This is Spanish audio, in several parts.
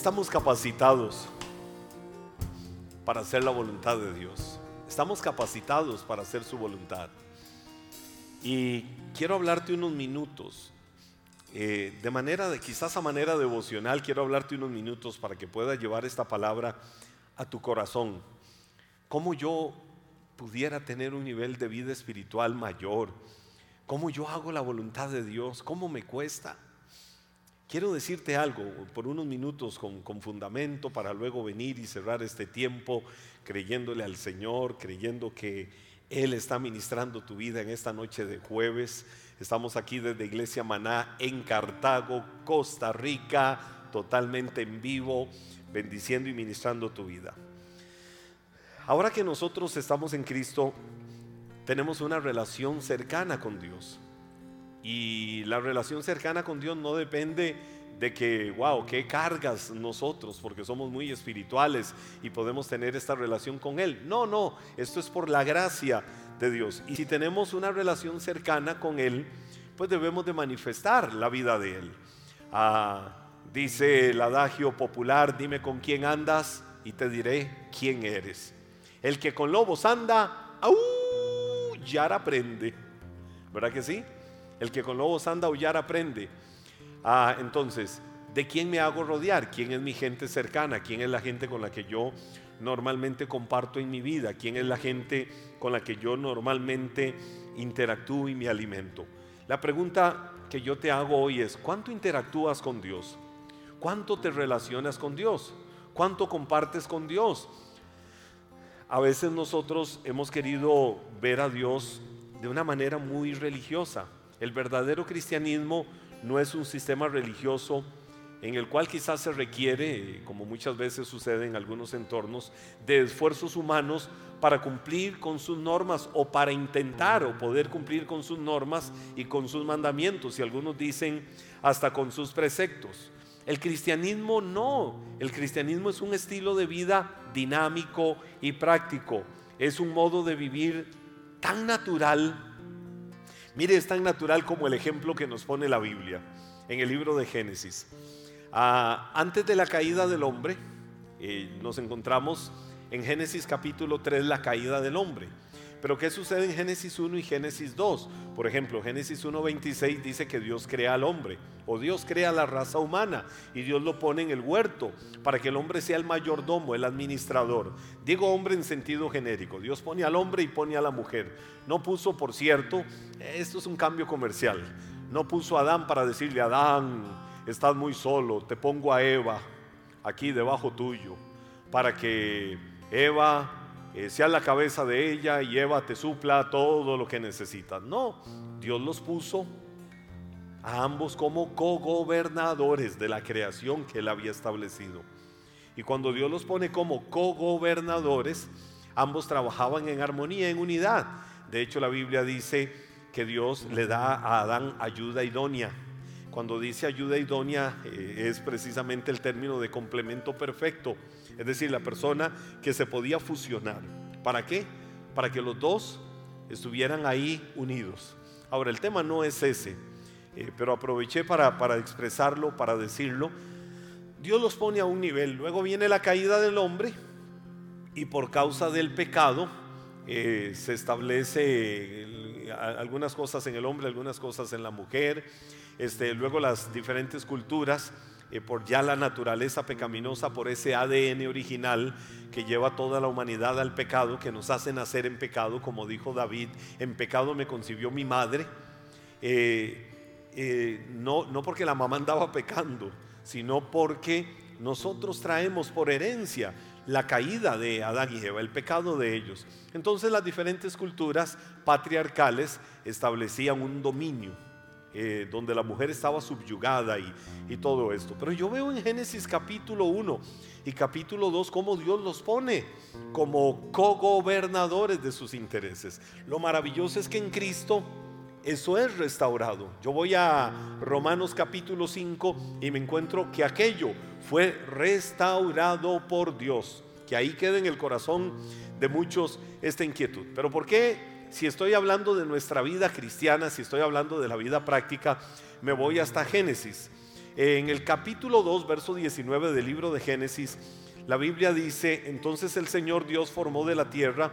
Estamos capacitados para hacer la voluntad de Dios. Estamos capacitados para hacer su voluntad. Y quiero hablarte unos minutos, eh, de manera, de, quizás a manera devocional, quiero hablarte unos minutos para que puedas llevar esta palabra a tu corazón. Cómo yo pudiera tener un nivel de vida espiritual mayor. Cómo yo hago la voluntad de Dios. Cómo me cuesta. Quiero decirte algo por unos minutos con, fundamento para luego venir y cerrar este tiempo creyéndole al Señor, creyendo que él está ministrando tu vida en esta noche de jueves. Estamos aquí desde Iglesia Maná en Cartago, Costa Rica, totalmente en vivo, bendiciendo y ministrando tu vida. Ahora que nosotros estamos en Cristo, tenemos una relación cercana con Dios. Y la relación cercana con Dios no depende de que, wow, qué cargas nosotros, porque somos muy espirituales y podemos tener esta relación con Él. No, no, esto es por la gracia de Dios. Y si tenemos una relación cercana con Él, pues debemos de manifestar la vida de Él. Ah, dice el adagio popular, dime con quién andas y te diré quién eres. El que con lobos anda, aullar aprende. ¿Verdad que sí? El que con lobos anda, aullar aprende. Ah, entonces, ¿de quién me hago rodear? ¿Quién es mi gente cercana? ¿Quién es la gente con la que yo normalmente comparto en mi vida? ¿Quién es la gente con la que yo normalmente interactúo y me alimento? La pregunta que yo te hago hoy es, ¿cuánto interactúas con Dios? ¿Cuánto te relacionas con Dios? ¿Cuánto compartes con Dios? A veces nosotros hemos querido ver a Dios de una manera muy religiosa. El verdadero cristianismo no es un sistema religioso en el cual quizás se requiere, como muchas veces sucede en algunos entornos, de esfuerzos humanos para cumplir con sus normas o para intentar o poder cumplir con sus normas y con sus mandamientos, y algunos dicen hasta con sus preceptos. El cristianismo no, el cristianismo es un estilo de vida dinámico y práctico, es un modo de vivir tan natural Mire, es tan natural como el ejemplo que nos pone la Biblia en el libro de Génesis. Ah, antes de la caída del hombre, eh, nos encontramos en Génesis capítulo 3, la caída del hombre. Pero ¿qué sucede en Génesis 1 y Génesis 2? Por ejemplo, Génesis 1.26 dice que Dios crea al hombre, o Dios crea la raza humana, y Dios lo pone en el huerto, para que el hombre sea el mayordomo, el administrador. Digo hombre en sentido genérico, Dios pone al hombre y pone a la mujer. No puso, por cierto, esto es un cambio comercial, no puso a Adán para decirle, Adán, estás muy solo, te pongo a Eva aquí debajo tuyo, para que Eva eh, sea la cabeza de ella y te supla todo lo que necesitas. No, Dios los puso a ambos como cogobernadores de la creación que él había establecido. Y cuando Dios los pone como cogobernadores, ambos trabajaban en armonía, en unidad. De hecho, la Biblia dice que Dios le da a Adán ayuda idónea. Cuando dice ayuda idónea eh, es precisamente el término de complemento perfecto es decir, la persona que se podía fusionar. ¿Para qué? Para que los dos estuvieran ahí unidos. Ahora, el tema no es ese, eh, pero aproveché para, para expresarlo, para decirlo. Dios los pone a un nivel, luego viene la caída del hombre y por causa del pecado eh, se establece algunas cosas en el hombre, algunas cosas en la mujer, este, luego las diferentes culturas por ya la naturaleza pecaminosa, por ese ADN original que lleva toda la humanidad al pecado, que nos hace nacer en pecado, como dijo David, en pecado me concibió mi madre. Eh, eh, no, no porque la mamá andaba pecando, sino porque nosotros traemos por herencia la caída de Adán y Eva, el pecado de ellos. Entonces las diferentes culturas patriarcales establecían un dominio eh, donde la mujer estaba subyugada y, y, todo esto. Pero yo veo en Génesis capítulo 1 y capítulo 2 cómo Dios los pone como cogobernadores de sus intereses. Lo maravilloso es que en Cristo eso es restaurado. Yo voy a Romanos capítulo 5 y me encuentro que aquello fue restaurado por Dios. Que ahí queda en el corazón de muchos esta inquietud. Pero ¿por qué si estoy hablando de nuestra vida cristiana, si estoy hablando de la vida práctica, me voy hasta Génesis. En el capítulo 2, verso 19 del libro de Génesis, la Biblia dice, entonces el Señor Dios formó de la tierra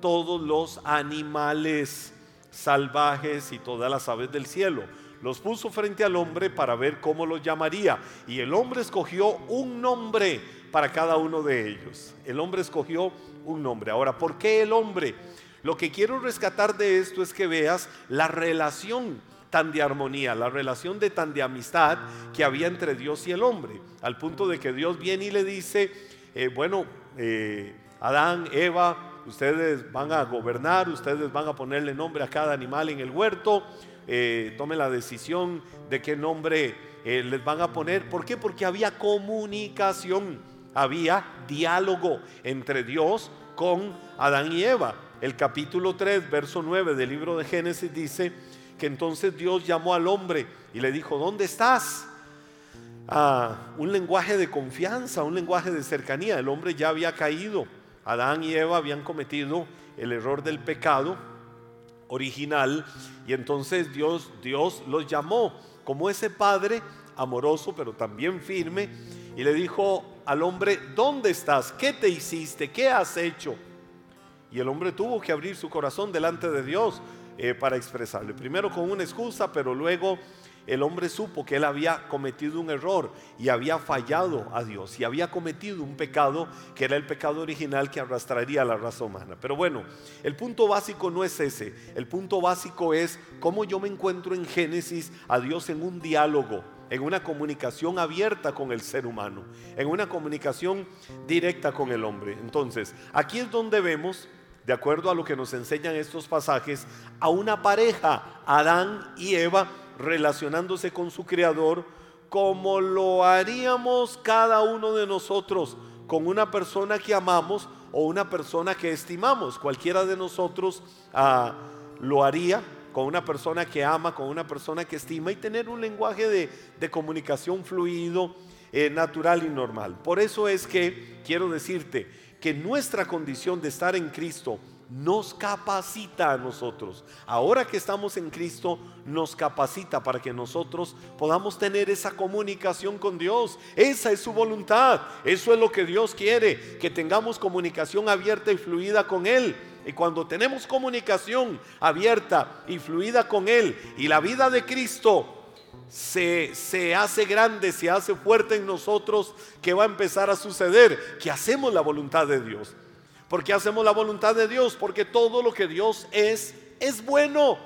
todos los animales salvajes y todas las aves del cielo. Los puso frente al hombre para ver cómo los llamaría. Y el hombre escogió un nombre para cada uno de ellos. El hombre escogió un nombre. Ahora, ¿por qué el hombre? Lo que quiero rescatar de esto es que veas la relación tan de armonía, la relación de tan de amistad que había entre Dios y el hombre, al punto de que Dios viene y le dice, eh, bueno, eh, Adán, Eva, ustedes van a gobernar, ustedes van a ponerle nombre a cada animal en el huerto, eh, tomen la decisión de qué nombre les van a poner. ¿Por qué? Porque había comunicación, había diálogo entre Dios con Adán y Eva. El capítulo 3, verso 9 del libro de Génesis dice que entonces Dios llamó al hombre y le dijo, ¿dónde estás? Ah, un lenguaje de confianza, un lenguaje de cercanía. El hombre ya había caído. Adán y Eva habían cometido el error del pecado original y entonces Dios, Dios los llamó como ese padre amoroso pero también firme y le dijo al hombre, ¿dónde estás? ¿Qué te hiciste? ¿Qué has hecho? Y el hombre tuvo que abrir su corazón delante de Dios eh, para expresarle. Primero con una excusa, pero luego el hombre supo que él había cometido un error y había fallado a Dios y había cometido un pecado que era el pecado original que arrastraría a la raza humana. Pero bueno, el punto básico no es ese. El punto básico es cómo yo me encuentro en Génesis a Dios en un diálogo en una comunicación abierta con el ser humano, en una comunicación directa con el hombre. Entonces, aquí es donde vemos de acuerdo a lo que nos enseñan estos pasajes, a una pareja, Adán y Eva, relacionándose con su Creador, como lo haríamos cada uno de nosotros con una persona que amamos o una persona que estimamos. Cualquiera de nosotros ah, lo haría con una persona que ama, con una persona que estima y tener un lenguaje de, comunicación fluido, eh, natural y normal. Por eso es que quiero decirte, que nuestra condición de estar en Cristo nos capacita a nosotros. Ahora que estamos en Cristo, nos capacita para que nosotros podamos tener esa comunicación con Dios. Esa es su voluntad. Eso es lo que Dios quiere, que tengamos comunicación abierta y fluida con Él. Y cuando tenemos comunicación abierta y fluida con Él y la vida de Cristo se, hace grande, se hace fuerte en nosotros, ¿qué va a empezar a suceder? Que hacemos la voluntad de Dios. ¿Por qué hacemos la voluntad de Dios? Porque todo lo que Dios es, es bueno.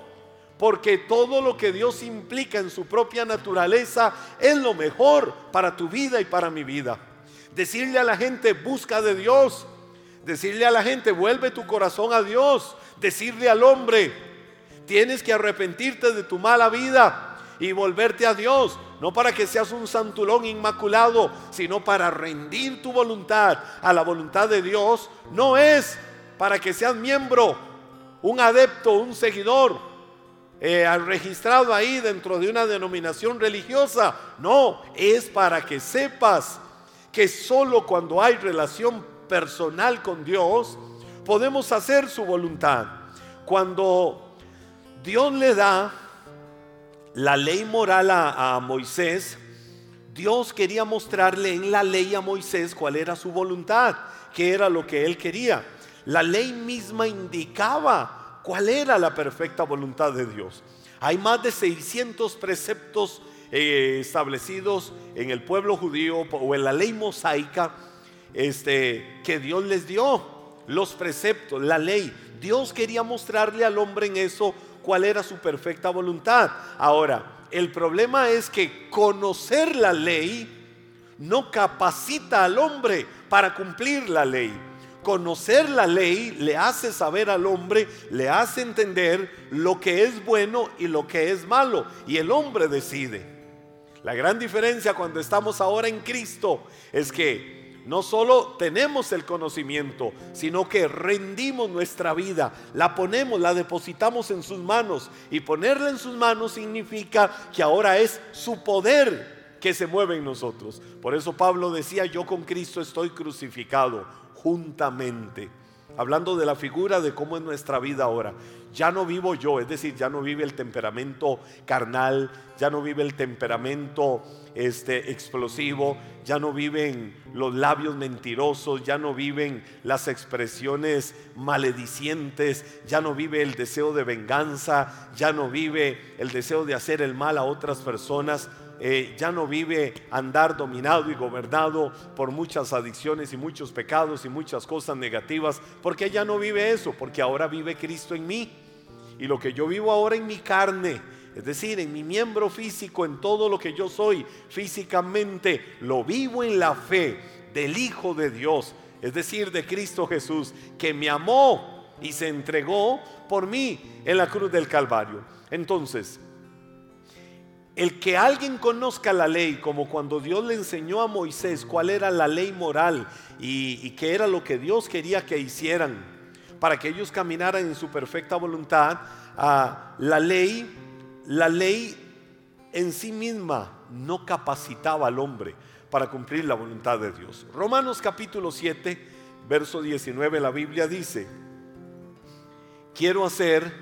Porque todo lo que Dios implica en su propia naturaleza es lo mejor para tu vida y para mi vida. Decirle a la gente, busca de Dios. Decirle a la gente, vuelve tu corazón a Dios. Decirle al hombre, tienes que arrepentirte de tu mala vida y volverte a Dios, no para que seas un santulón inmaculado, sino para rendir tu voluntad a la voluntad de Dios, no es para que seas miembro, un adepto, un seguidor, eh, registrado ahí dentro de una denominación religiosa, no, es para que sepas que solo cuando hay relación personal con Dios, podemos hacer su voluntad. Cuando Dios le da la ley moral a, Moisés, Dios quería mostrarle en la ley a Moisés cuál era su voluntad, qué era lo que él quería. La ley misma indicaba cuál era la perfecta voluntad de Dios. Hay más de 600 preceptos eh, establecidos en el pueblo judío o en la ley mosaica este, que Dios les dio. Los preceptos, la ley. Dios quería mostrarle al hombre en eso cuál era su perfecta voluntad. Ahora, el problema es que conocer la ley no capacita al hombre para cumplir la ley. Conocer la ley le hace saber al hombre, le hace entender lo que es bueno y lo que es malo. Y el hombre decide. La gran diferencia cuando estamos ahora en Cristo es que no solo tenemos el conocimiento, sino que rendimos nuestra vida, la ponemos, la depositamos en sus manos. Y ponerla en sus manos significa que ahora es su poder que se mueve en nosotros. Por eso Pablo decía, yo con Cristo estoy crucificado juntamente. hablando de la figura de cómo es nuestra vida ahora. Ya no vivo yo, es decir, ya no vive el temperamento carnal, ya no vive el temperamento este, explosivo, ya no viven los labios mentirosos, ya no viven las expresiones maledicientes, ya no vive el deseo de venganza, ya no vive el deseo de hacer el mal a otras personas. Eh, ya no vive andar dominado y gobernado por muchas adicciones y muchos pecados y muchas cosas negativas, porque ya no vive eso, porque ahora vive Cristo en mí. Y lo que yo vivo ahora en mi carne, es decir, en mi miembro físico, en todo lo que yo soy físicamente, lo vivo en la fe del Hijo de Dios, es decir, de Cristo Jesús, que me amó y se entregó por mí en la cruz del Calvario. Entonces, el que alguien conozca la ley, como cuando Dios le enseñó a Moisés cuál era la ley moral y, qué era lo que Dios quería que hicieran para que ellos caminaran en su perfecta voluntad, a la ley, la ley en sí misma no capacitaba al hombre para cumplir la voluntad de Dios. Romanos capítulo 7, verso 19, la Biblia dice, quiero hacer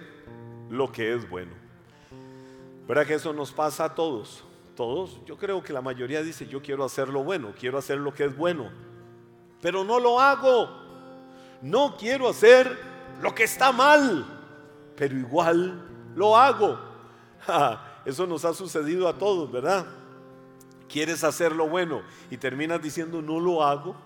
lo que es bueno ¿Verdad que eso nos pasa a todos? Todos, yo creo que la mayoría dice, yo quiero hacer lo bueno, quiero hacer lo que es bueno, pero no lo hago. No quiero hacer lo que está mal, pero igual lo hago. eso nos ha sucedido a todos, ¿verdad? Quieres hacer lo bueno y terminas diciendo, no lo hago.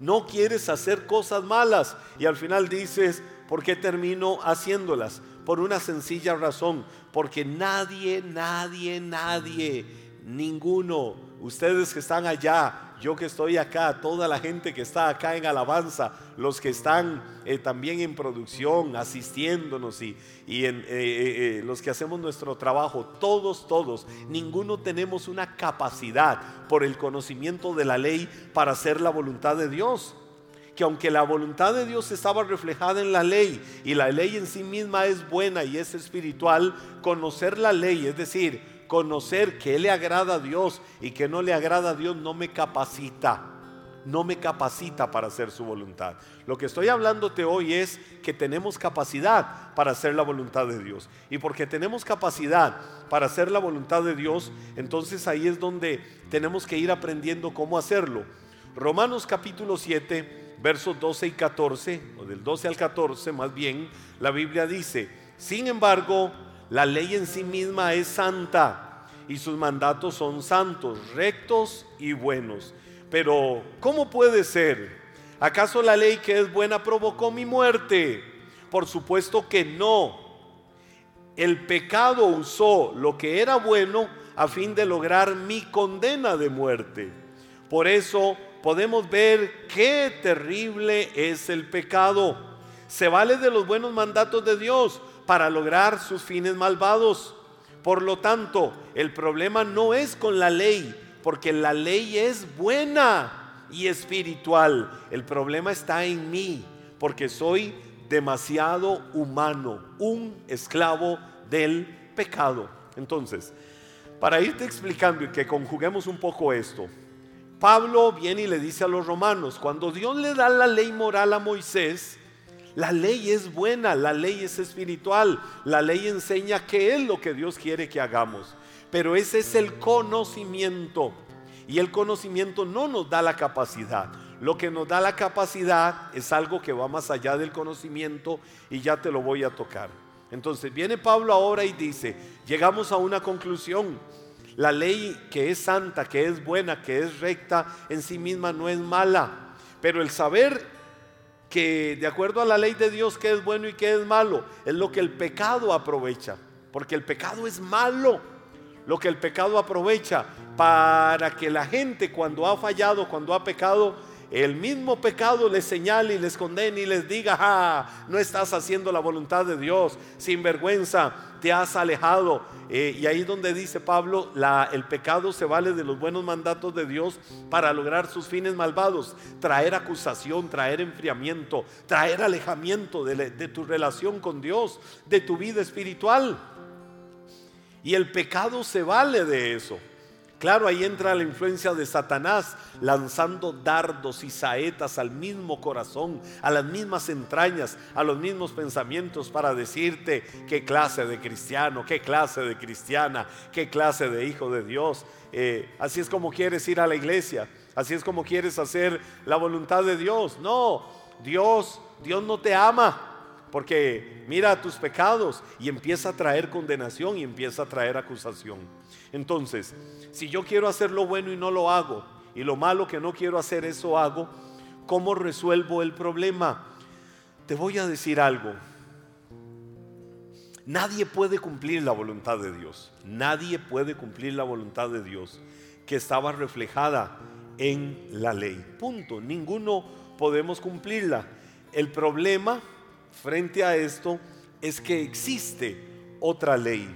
No quieres hacer cosas malas y al final dices, ¿por qué termino haciéndolas? Por una sencilla razón, porque nadie, nadie, nadie, ninguno, ustedes que están allá, yo que estoy acá, toda la gente que está acá en alabanza, los que están eh, también en producción, asistiéndonos y, en, eh, eh, los que hacemos nuestro trabajo, todos, todos, ninguno tenemos una capacidad por el conocimiento de la ley para hacer la voluntad de Dios. Que aunque la voluntad de Dios estaba reflejada en la ley y la ley en sí misma es buena y es espiritual, conocer la ley, es decir, conocer que le agrada a Dios y que no le agrada a Dios no me capacita, no me capacita para hacer su voluntad. Lo que estoy hablándote hoy es que tenemos capacidad para hacer la voluntad de Dios. Y porque tenemos capacidad para hacer la voluntad de Dios, entonces ahí es donde tenemos que ir aprendiendo cómo hacerlo. Romanos capítulo 7 versos 12 y 14, o del 12 al 14 más bien, la Biblia dice, sin embargo, la ley en sí misma es santa y sus mandatos son santos, rectos y buenos. Pero, ¿cómo puede ser? ¿Acaso la ley que es buena provocó mi muerte? Por supuesto que no. El pecado usó lo que era bueno a fin de lograr mi condena de muerte. Por eso podemos ver qué terrible es el pecado. Se vale de los buenos mandatos de Dios para lograr sus fines malvados. Por lo tanto, el problema no es con la ley, porque la ley es buena y espiritual. El problema está en mí, porque soy demasiado humano, un esclavo del pecado. Entonces, para irte explicando y que conjuguemos un poco esto, Pablo viene y le dice a los romanos, cuando Dios le da la ley moral a Moisés, la ley es buena, la ley es espiritual, la ley enseña qué es lo que Dios quiere que hagamos. Pero ese es el conocimiento. Y el conocimiento no nos da la capacidad. Lo que nos da la capacidad es algo que va más allá del conocimiento y ya te lo voy a tocar. Entonces viene Pablo ahora y dice, llegamos a una conclusión. La ley que es santa, que es buena, que es recta, en sí misma no es mala. Pero el saber que de acuerdo a la ley de Dios que es bueno y que es malo, es lo que el pecado aprovecha. Porque el pecado es malo. Lo que el pecado aprovecha para que la gente cuando ha fallado, cuando ha pecado, el mismo pecado les señale y les condene y les diga, ah, no estás haciendo la voluntad de Dios, sin vergüenza, te has alejado. Eh, y ahí donde dice Pablo, el pecado se vale de los buenos mandatos de Dios para lograr sus fines malvados, traer acusación, traer enfriamiento, traer alejamiento de tu relación con Dios, de tu vida espiritual. Y el pecado se vale de eso. Claro, ahí entra la influencia de Satanás lanzando dardos y saetas al mismo corazón, a las mismas entrañas, a los mismos pensamientos para decirte qué clase de cristiano, qué clase de cristiana, qué clase de hijo de Dios. Eh, así es como quieres ir a la iglesia, así es como quieres hacer la voluntad de Dios. No, Dios, Dios no te ama. Porque mira tus pecados y empieza a traer condenación y empieza a traer acusación. Entonces, si yo quiero hacer lo bueno y no lo hago, y lo malo que no quiero hacer, eso hago, ¿cómo resuelvo el problema? Te voy a decir algo. Nadie puede cumplir la voluntad de Dios. Nadie puede cumplir la voluntad de Dios que estaba reflejada en la ley. Punto. Ninguno podemos cumplirla. El problema frente a esto es que existe otra ley,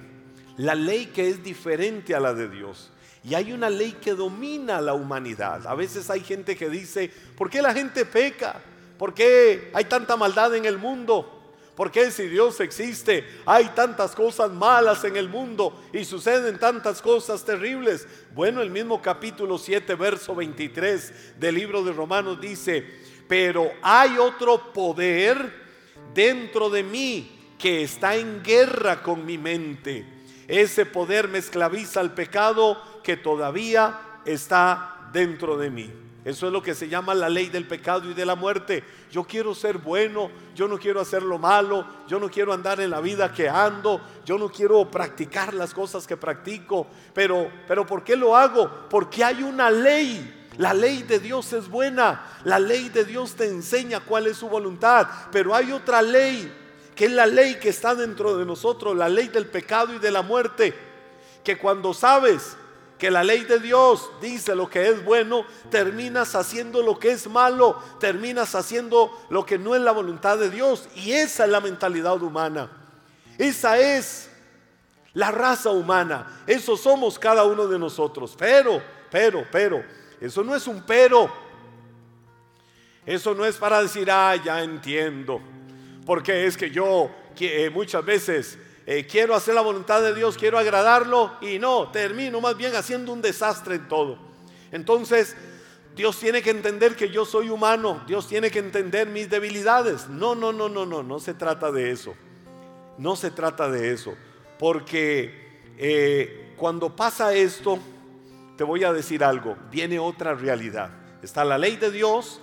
la ley que es diferente a la de Dios. Y hay una ley que domina la humanidad. A veces hay gente que dice, ¿por qué la gente peca? ¿Por qué hay tanta maldad en el mundo? ¿Por qué si Dios existe hay tantas cosas malas en el mundo y suceden tantas cosas terribles? Bueno, el mismo capítulo 7, verso 23 del libro de Romanos dice, pero hay otro poder dentro de mí que está en guerra con mi mente. Ese poder me esclaviza al pecado que todavía está dentro de mí. Eso es lo que se llama la ley del pecado y de la muerte. Yo quiero ser bueno, yo no quiero hacer lo malo, yo no quiero andar en la vida que ando, yo no quiero practicar las cosas que practico. Pero, pero ¿por qué lo hago? Porque hay una ley la ley de Dios es buena, la ley de Dios te enseña cuál es su voluntad, pero hay otra ley, que es la ley que está dentro de nosotros, la ley del pecado y de la muerte, que cuando sabes que la ley de Dios dice lo que es bueno, terminas haciendo lo que es malo, terminas haciendo lo que no es la voluntad de Dios. Y esa es la mentalidad humana. Esa es la raza humana. Eso somos cada uno de nosotros. Pero, pero, pero, eso no es un pero. Eso no es para decir, ah, ya entiendo. Porque es que yo eh, muchas veces eh, quiero hacer la voluntad de Dios, quiero agradarlo y no, termino más bien haciendo un desastre en todo. Entonces, Dios tiene que entender que yo soy humano, Dios tiene que entender mis debilidades. No, no, no, no, no, no se trata de eso. No se trata de eso. Porque eh, cuando pasa esto, te voy a decir algo, viene otra realidad. Está la ley de Dios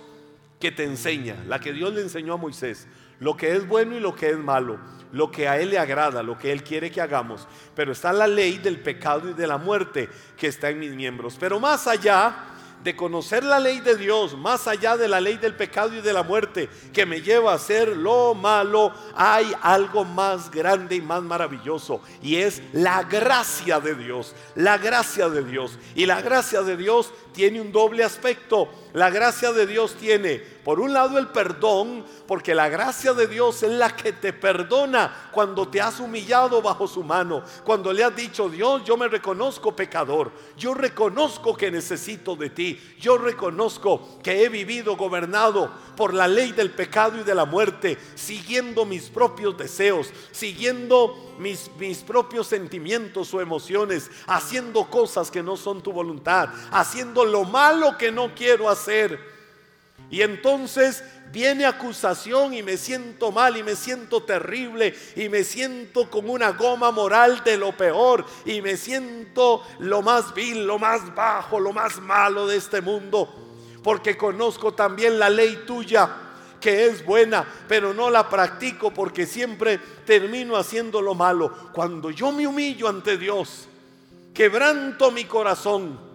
que te enseña, la que Dios le enseñó a Moisés, lo que es bueno y lo que es malo, lo que a Él le agrada, lo que Él quiere que hagamos. Pero está la ley del pecado y de la muerte que está en mis miembros. Pero más allá de conocer la ley de Dios, más allá de la ley del pecado y de la muerte, que me lleva a hacer lo malo, hay algo más grande y más maravilloso, y es la gracia de Dios, la gracia de Dios. Y la gracia de Dios tiene un doble aspecto. La gracia de Dios tiene, por un lado, el perdón, porque la gracia de Dios es la que te perdona cuando te has humillado bajo su mano, cuando le has dicho, Dios, yo me reconozco pecador, yo reconozco que necesito de ti, yo reconozco que he vivido gobernado por la ley del pecado y de la muerte, siguiendo mis propios deseos, siguiendo mis, mis propios sentimientos o emociones, haciendo cosas que no son tu voluntad, haciendo lo malo que no quiero hacer. Y entonces viene acusación y me siento mal y me siento terrible y me siento como una goma moral de lo peor y me siento lo más vil, lo más bajo, lo más malo de este mundo. Porque conozco también la ley tuya que es buena, pero no la practico porque siempre termino haciendo lo malo. Cuando yo me humillo ante Dios, quebranto mi corazón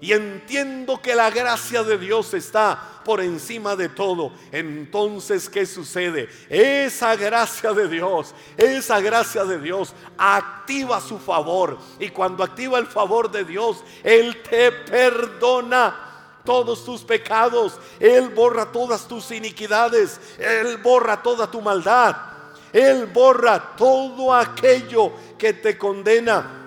y entiendo que la gracia de Dios está por encima de todo, entonces ¿qué sucede? Esa gracia de Dios, esa gracia de Dios activa su favor. Y cuando activa el favor de Dios, Él te perdona todos tus pecados, Él borra todas tus iniquidades, Él borra toda tu maldad, Él borra todo aquello que te condena.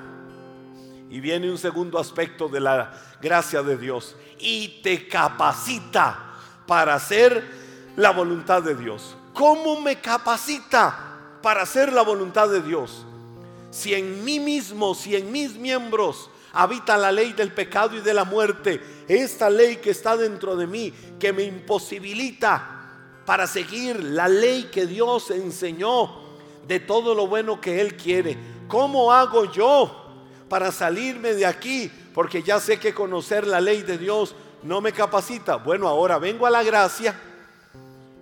Y viene un segundo aspecto de la gracia de Dios y te capacita para hacer la voluntad de Dios. ¿Cómo me capacita para hacer la voluntad de Dios? Si en mí mismo, si en mis miembros habita la ley del pecado y de la muerte. Esta ley que está dentro de mí, que me imposibilita para seguir la ley que Dios enseñó de todo lo bueno que Él quiere. ¿Cómo hago yo para salirme de aquí? Porque ya sé que conocer la ley de Dios no me capacita. Bueno, ahora vengo a la gracia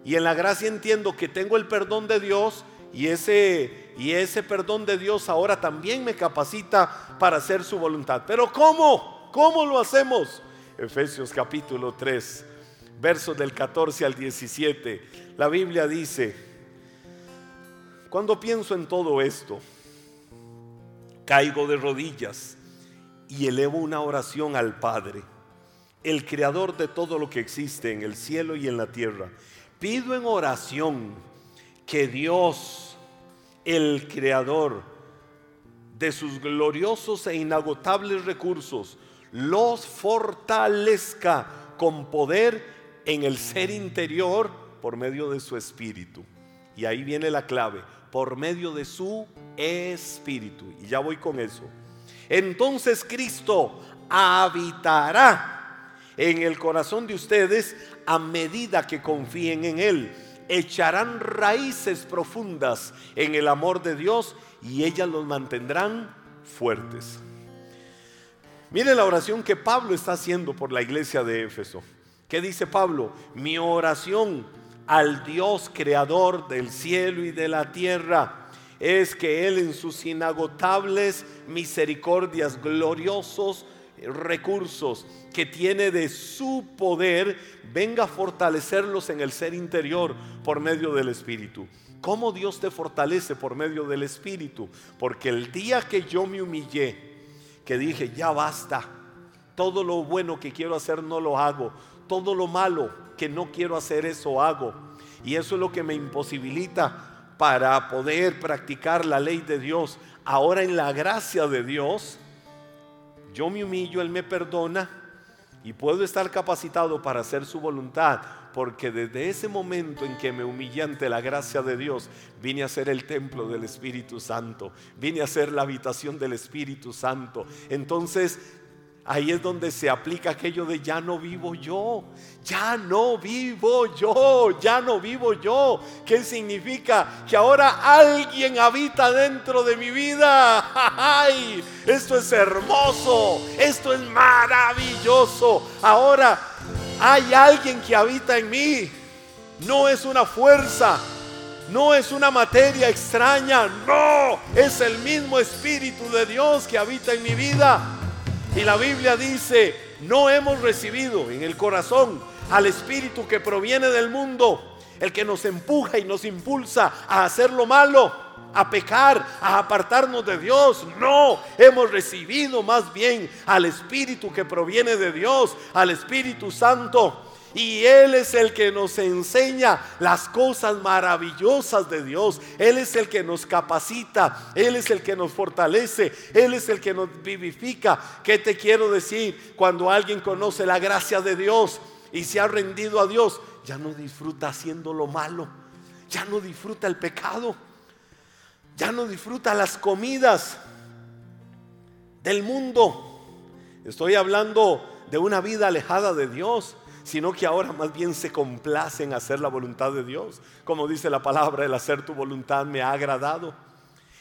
y en la gracia entiendo que tengo el perdón de Dios y ese, y ese perdón de Dios ahora también me capacita para hacer su voluntad. Pero ¿cómo? ¿Cómo lo hacemos? Efesios capítulo 3, versos del 14 al 17. La Biblia dice, cuando pienso en todo esto, caigo de rodillas y elevo una oración al Padre, el creador de todo lo que existe en el cielo y en la tierra. Pido en oración que Dios, el creador de sus gloriosos e inagotables recursos, los fortalezca con poder en el ser interior por medio de su espíritu. Y ahí viene la clave, por medio de su espíritu. Y ya voy con eso. Entonces Cristo habitará en el corazón de ustedes a medida que confíen en Él echarán raíces profundas en el amor de Dios y ellas los mantendrán fuertes. Mire la oración que Pablo está haciendo por la iglesia de Éfeso. ¿Qué dice Pablo? Mi oración al Dios creador del cielo y de la tierra es que Él en sus inagotables misericordias, gloriosos recursos que tiene de su poder, venga a fortalecerlos en el ser interior por medio del Espíritu. ¿Cómo Dios te fortalece por medio del Espíritu? Porque el día que yo me humillé, que dije, ya basta, todo lo bueno que quiero hacer no lo hago, todo lo malo que no quiero hacer eso hago. Y eso es lo que me imposibilita para poder practicar la ley de Dios. Ahora en la gracia de Dios, yo me humillo, Él me perdona y puedo estar capacitado para hacer su voluntad, porque desde ese momento en que me humillé ante la gracia de Dios, vine a ser el templo del Espíritu Santo, vine a ser la habitación del Espíritu Santo. Entonces Ahí es donde se aplica aquello de ya no vivo yo, ya no vivo yo, ya no vivo yo. ¿Qué significa? Que ahora alguien habita dentro de mi vida. ¡Ay! Esto es hermoso, esto es maravilloso. Ahora hay alguien que habita en mí. No es una fuerza, no es una materia extraña, no, es el mismo Espíritu de Dios que habita en mi vida. Y la Biblia dice, no hemos recibido en el corazón al Espíritu que proviene del mundo, el que nos empuja y nos impulsa a hacer lo malo, a pecar, a apartarnos de Dios. No, hemos recibido más bien al Espíritu que proviene de Dios, al Espíritu Santo y Él es el que nos enseña las cosas maravillosas de Dios. Él es el que nos capacita. Él es el que nos fortalece. Él es el que nos vivifica. ¿Qué te quiero decir? Cuando alguien conoce la gracia de Dios y se ha rendido a Dios, ya no disfruta haciendo lo malo. Ya no disfruta el pecado. Ya no disfruta las comidas del mundo. Estoy hablando de una vida alejada de Dios sino que ahora más bien se complace en hacer la voluntad de Dios. Como dice la palabra, el hacer tu voluntad me ha agradado.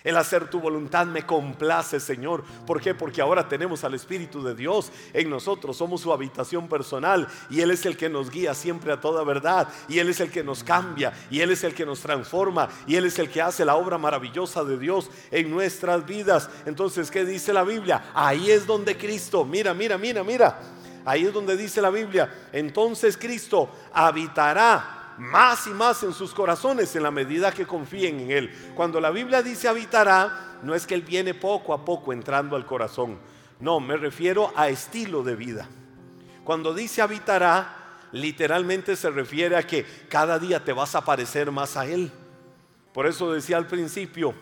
El hacer tu voluntad me complace, Señor. ¿Por qué? Porque ahora tenemos al Espíritu de Dios en nosotros. Somos su habitación personal y Él es el que nos guía siempre a toda verdad. Y Él es el que nos cambia y Él es el que nos transforma y Él es el que hace la obra maravillosa de Dios en nuestras vidas. Entonces, ¿qué dice la Biblia? Ahí es donde Cristo, mira, mira, mira, mira. Ahí es donde dice la Biblia, entonces Cristo habitará más y más en sus corazones en la medida que confíen en Él. Cuando la Biblia dice habitará, no es que Él viene poco a poco entrando al corazón. No, me refiero a estilo de vida. Cuando dice habitará, literalmente se refiere a que cada día te vas a parecer más a Él. Por eso decía al principio,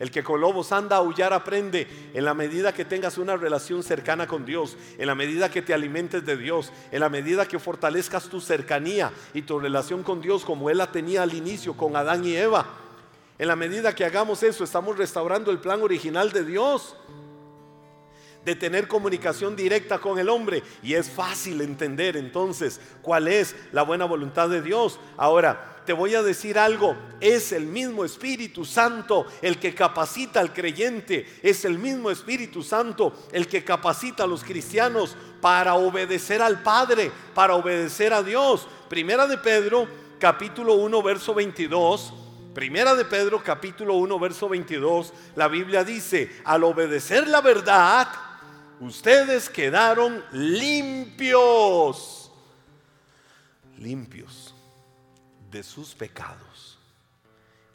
el que con lobos anda a aullar aprende en la medida que tengas una relación cercana con Dios, en la medida que te alimentes de Dios, en la medida que fortalezcas tu cercanía y tu relación con Dios como Él la tenía al inicio con Adán y Eva. En la medida que hagamos eso, estamos restaurando el plan original de Dios. de tener comunicación directa con el hombre. Y es fácil entender entonces cuál es la buena voluntad de Dios. Ahora, te voy a decir algo, es el mismo Espíritu Santo el que capacita al creyente, es el mismo Espíritu Santo el que capacita a los cristianos para obedecer al Padre, para obedecer a Dios. Primera de Pedro, capítulo 1, verso 22. Primera de Pedro, capítulo 1, verso 22, la Biblia dice, al obedecer la verdad, ustedes quedaron limpios, limpios de sus pecados.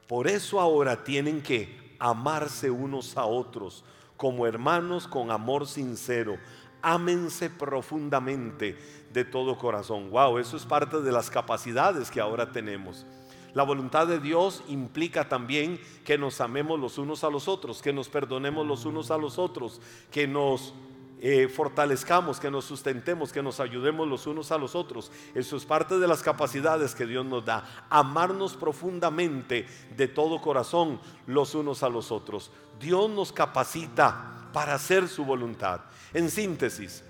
Por eso ahora tienen que amarse unos a otros como hermanos con amor sincero. Ámense profundamente de todo corazón. Wow, eso es parte de las capacidades que ahora tenemos. La voluntad de Dios implica también que nos amemos los unos a los otros, que nos perdonemos los unos a los otros, que nos eh, fortalezcamos, que nos sustentemos, que nos ayudemos los unos a los otros. Eso es parte de las capacidades que Dios nos da. Amarnos profundamente de todo corazón los unos a los otros. Dios nos capacita para hacer su voluntad. En síntesis,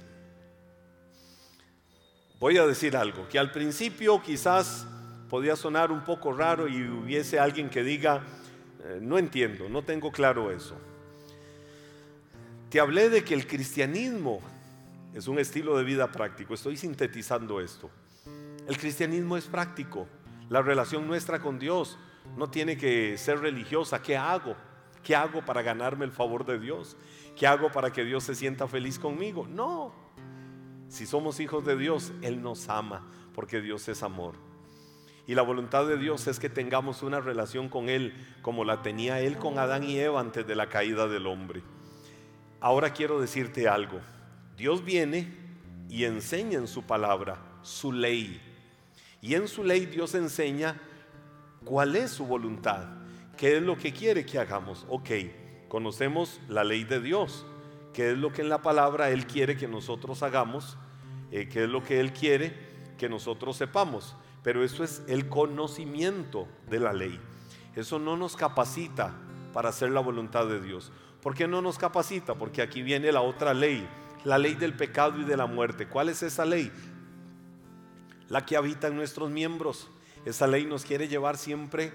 voy a decir algo que al principio quizás podía sonar un poco raro y hubiese alguien que diga, eh, no entiendo, no tengo claro eso. Hablé de que el cristianismo es un estilo de vida práctico. Estoy sintetizando esto. El cristianismo es práctico. La relación nuestra con Dios no tiene que ser religiosa. ¿Qué hago? ¿Qué hago para ganarme el favor de Dios? ¿Qué hago para que Dios se sienta feliz conmigo? No. Si somos hijos de Dios, Él nos ama porque Dios es amor. Y la voluntad de Dios es que tengamos una relación con Él como la tenía Él con Adán y Eva antes de la caída del hombre. Ahora quiero decirte algo. Dios viene y enseña en su palabra su ley. Y en su ley Dios enseña cuál es su voluntad, qué es lo que quiere que hagamos. Ok, conocemos la ley de Dios, qué es lo que en la palabra Él quiere que nosotros hagamos, eh, qué es lo que Él quiere que nosotros sepamos. Pero eso es el conocimiento de la ley. Eso no nos capacita para hacer la voluntad de Dios. ¿Por qué no nos capacita? Porque aquí viene la otra ley, la ley del pecado y de la muerte. ¿Cuál es esa ley? La que habita en nuestros miembros. Esa ley nos quiere llevar siempre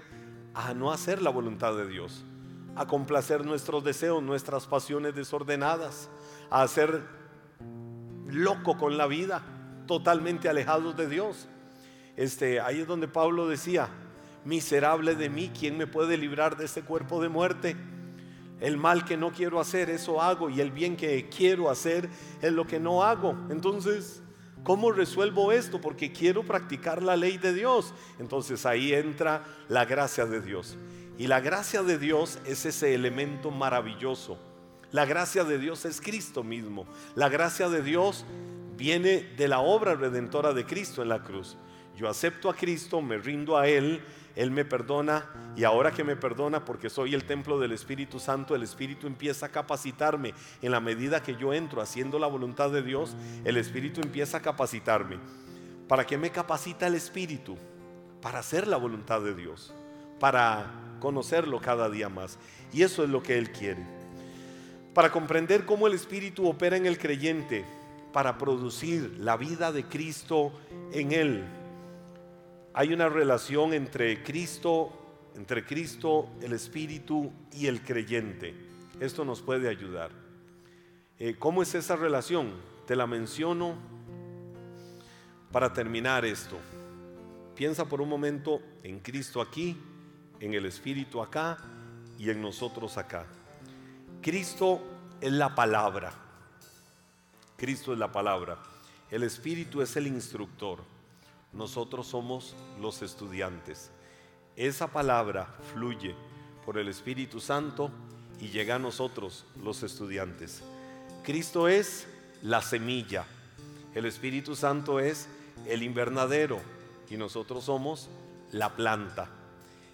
a no hacer la voluntad de Dios, a complacer nuestros deseos, nuestras pasiones desordenadas, a ser loco con la vida, totalmente alejados de Dios. Este, ahí es donde Pablo decía, miserable de mí, ¿quién me puede librar de este cuerpo de muerte? El mal que no quiero hacer, eso hago. Y el bien que quiero hacer es lo que no hago. Entonces, ¿cómo resuelvo esto? Porque quiero practicar la ley de Dios. Entonces ahí entra la gracia de Dios. Y la gracia de Dios es ese elemento maravilloso. La gracia de Dios es Cristo mismo. La gracia de Dios viene de la obra redentora de Cristo en la cruz. Yo acepto a Cristo, me rindo a Él él me perdona y ahora que me perdona porque soy el templo del Espíritu Santo, el Espíritu empieza a capacitarme. En la medida que yo entro haciendo la voluntad de Dios, el Espíritu empieza a capacitarme. ¿Para qué me capacita el Espíritu? Para hacer la voluntad de Dios, para conocerlo cada día más. Y eso es lo que Él quiere. Para comprender cómo el Espíritu opera en el creyente, para producir la vida de Cristo en Él hay una relación entre Cristo, entre Cristo, el Espíritu y el creyente. Esto nos puede ayudar. Eh, ¿Cómo es esa relación? Te la menciono para terminar esto. Piensa por un momento en Cristo aquí, en el Espíritu acá y en nosotros acá. Cristo es la palabra. Cristo es la palabra. El Espíritu es el instructor nosotros somos los estudiantes. Esa palabra fluye por el Espíritu Santo y llega a nosotros los estudiantes. Cristo es la semilla, el Espíritu Santo es el invernadero y nosotros somos la planta.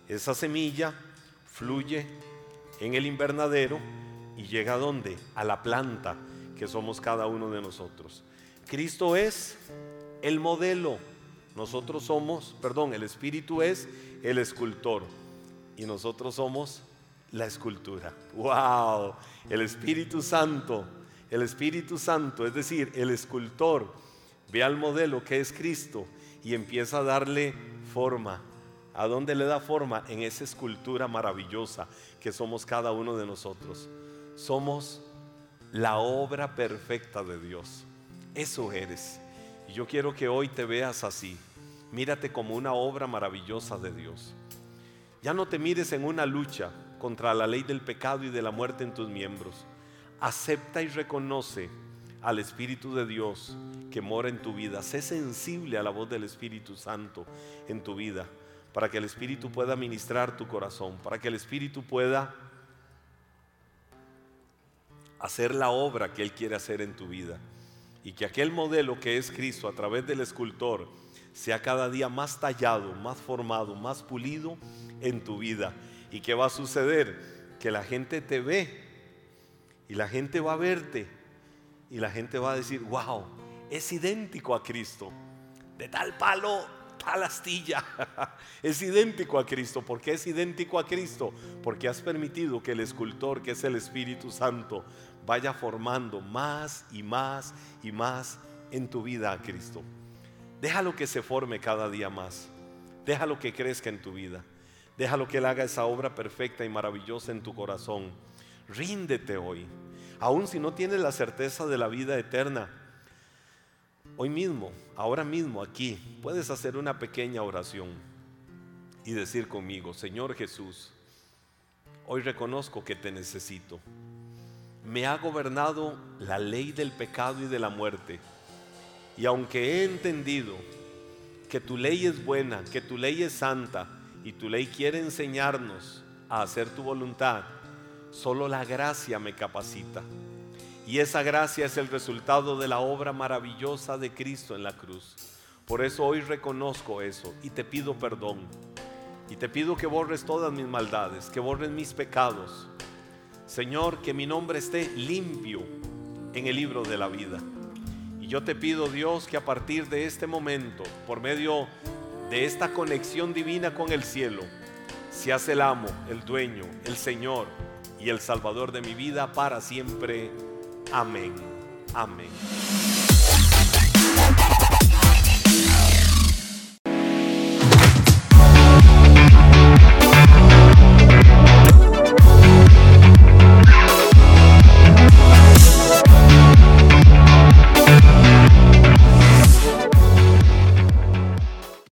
Esa semilla fluye en el invernadero y llega a dónde? A la planta que somos cada uno de nosotros. Cristo es el modelo nosotros somos, perdón, el Espíritu es el escultor y nosotros somos la escultura. ¡Wow! El Espíritu Santo el Espíritu Santo, es decir, el escultor, ve al modelo que es Cristo y empieza a darle forma. ¿A dónde le da forma? En esa escultura maravillosa que somos cada uno de nosotros. Somos la obra perfecta de Dios. Eso eres. Y yo quiero que hoy te veas así. Mírate como una obra maravillosa de Dios. Ya no te mires en una lucha contra la ley del pecado y de la muerte en tus miembros. Acepta y reconoce al Espíritu de Dios que mora en tu vida. Sé sensible a la voz del Espíritu Santo en tu vida para que el Espíritu pueda ministrar tu corazón, para que el Espíritu pueda hacer la obra que Él quiere hacer en tu vida. Y que aquel modelo que es Cristo a través del escultor sea cada día más tallado, más formado, más pulido en tu vida. ¿Y qué va a suceder? Que la gente te ve y la gente va a verte y la gente va a decir, wow, es idéntico a Cristo. De tal palo, tal astilla. es idéntico a Cristo. ¿Por qué es idéntico a Cristo? Porque has permitido que el escultor, que es el Espíritu Santo, vaya formando más y más y más en tu vida a Cristo. Déjalo que se forme cada día más. Déjalo que crezca en tu vida. Déjalo que Él haga esa obra perfecta y maravillosa en tu corazón. Ríndete hoy. Aun si no tienes la certeza de la vida eterna, hoy mismo, ahora mismo, aquí, puedes hacer una pequeña oración y decir conmigo, Señor Jesús, hoy reconozco que te necesito. Me ha gobernado la ley del pecado y de la muerte. Y aunque he entendido que tu ley es buena, que tu ley es santa y tu ley quiere enseñarnos a hacer tu voluntad, Solo la gracia me capacita. Y esa gracia es el resultado de la obra maravillosa de Cristo en la cruz. Por eso hoy reconozco eso y te pido perdón. Y te pido que borres todas mis maldades, que borres mis pecados. Señor, que mi nombre esté limpio en el libro de la vida. Y yo te pido, Dios, que a partir de este momento, por medio de esta conexión divina con el cielo, seas el amo, el dueño, el Señor y el Salvador de mi vida para siempre. Amén. Amén.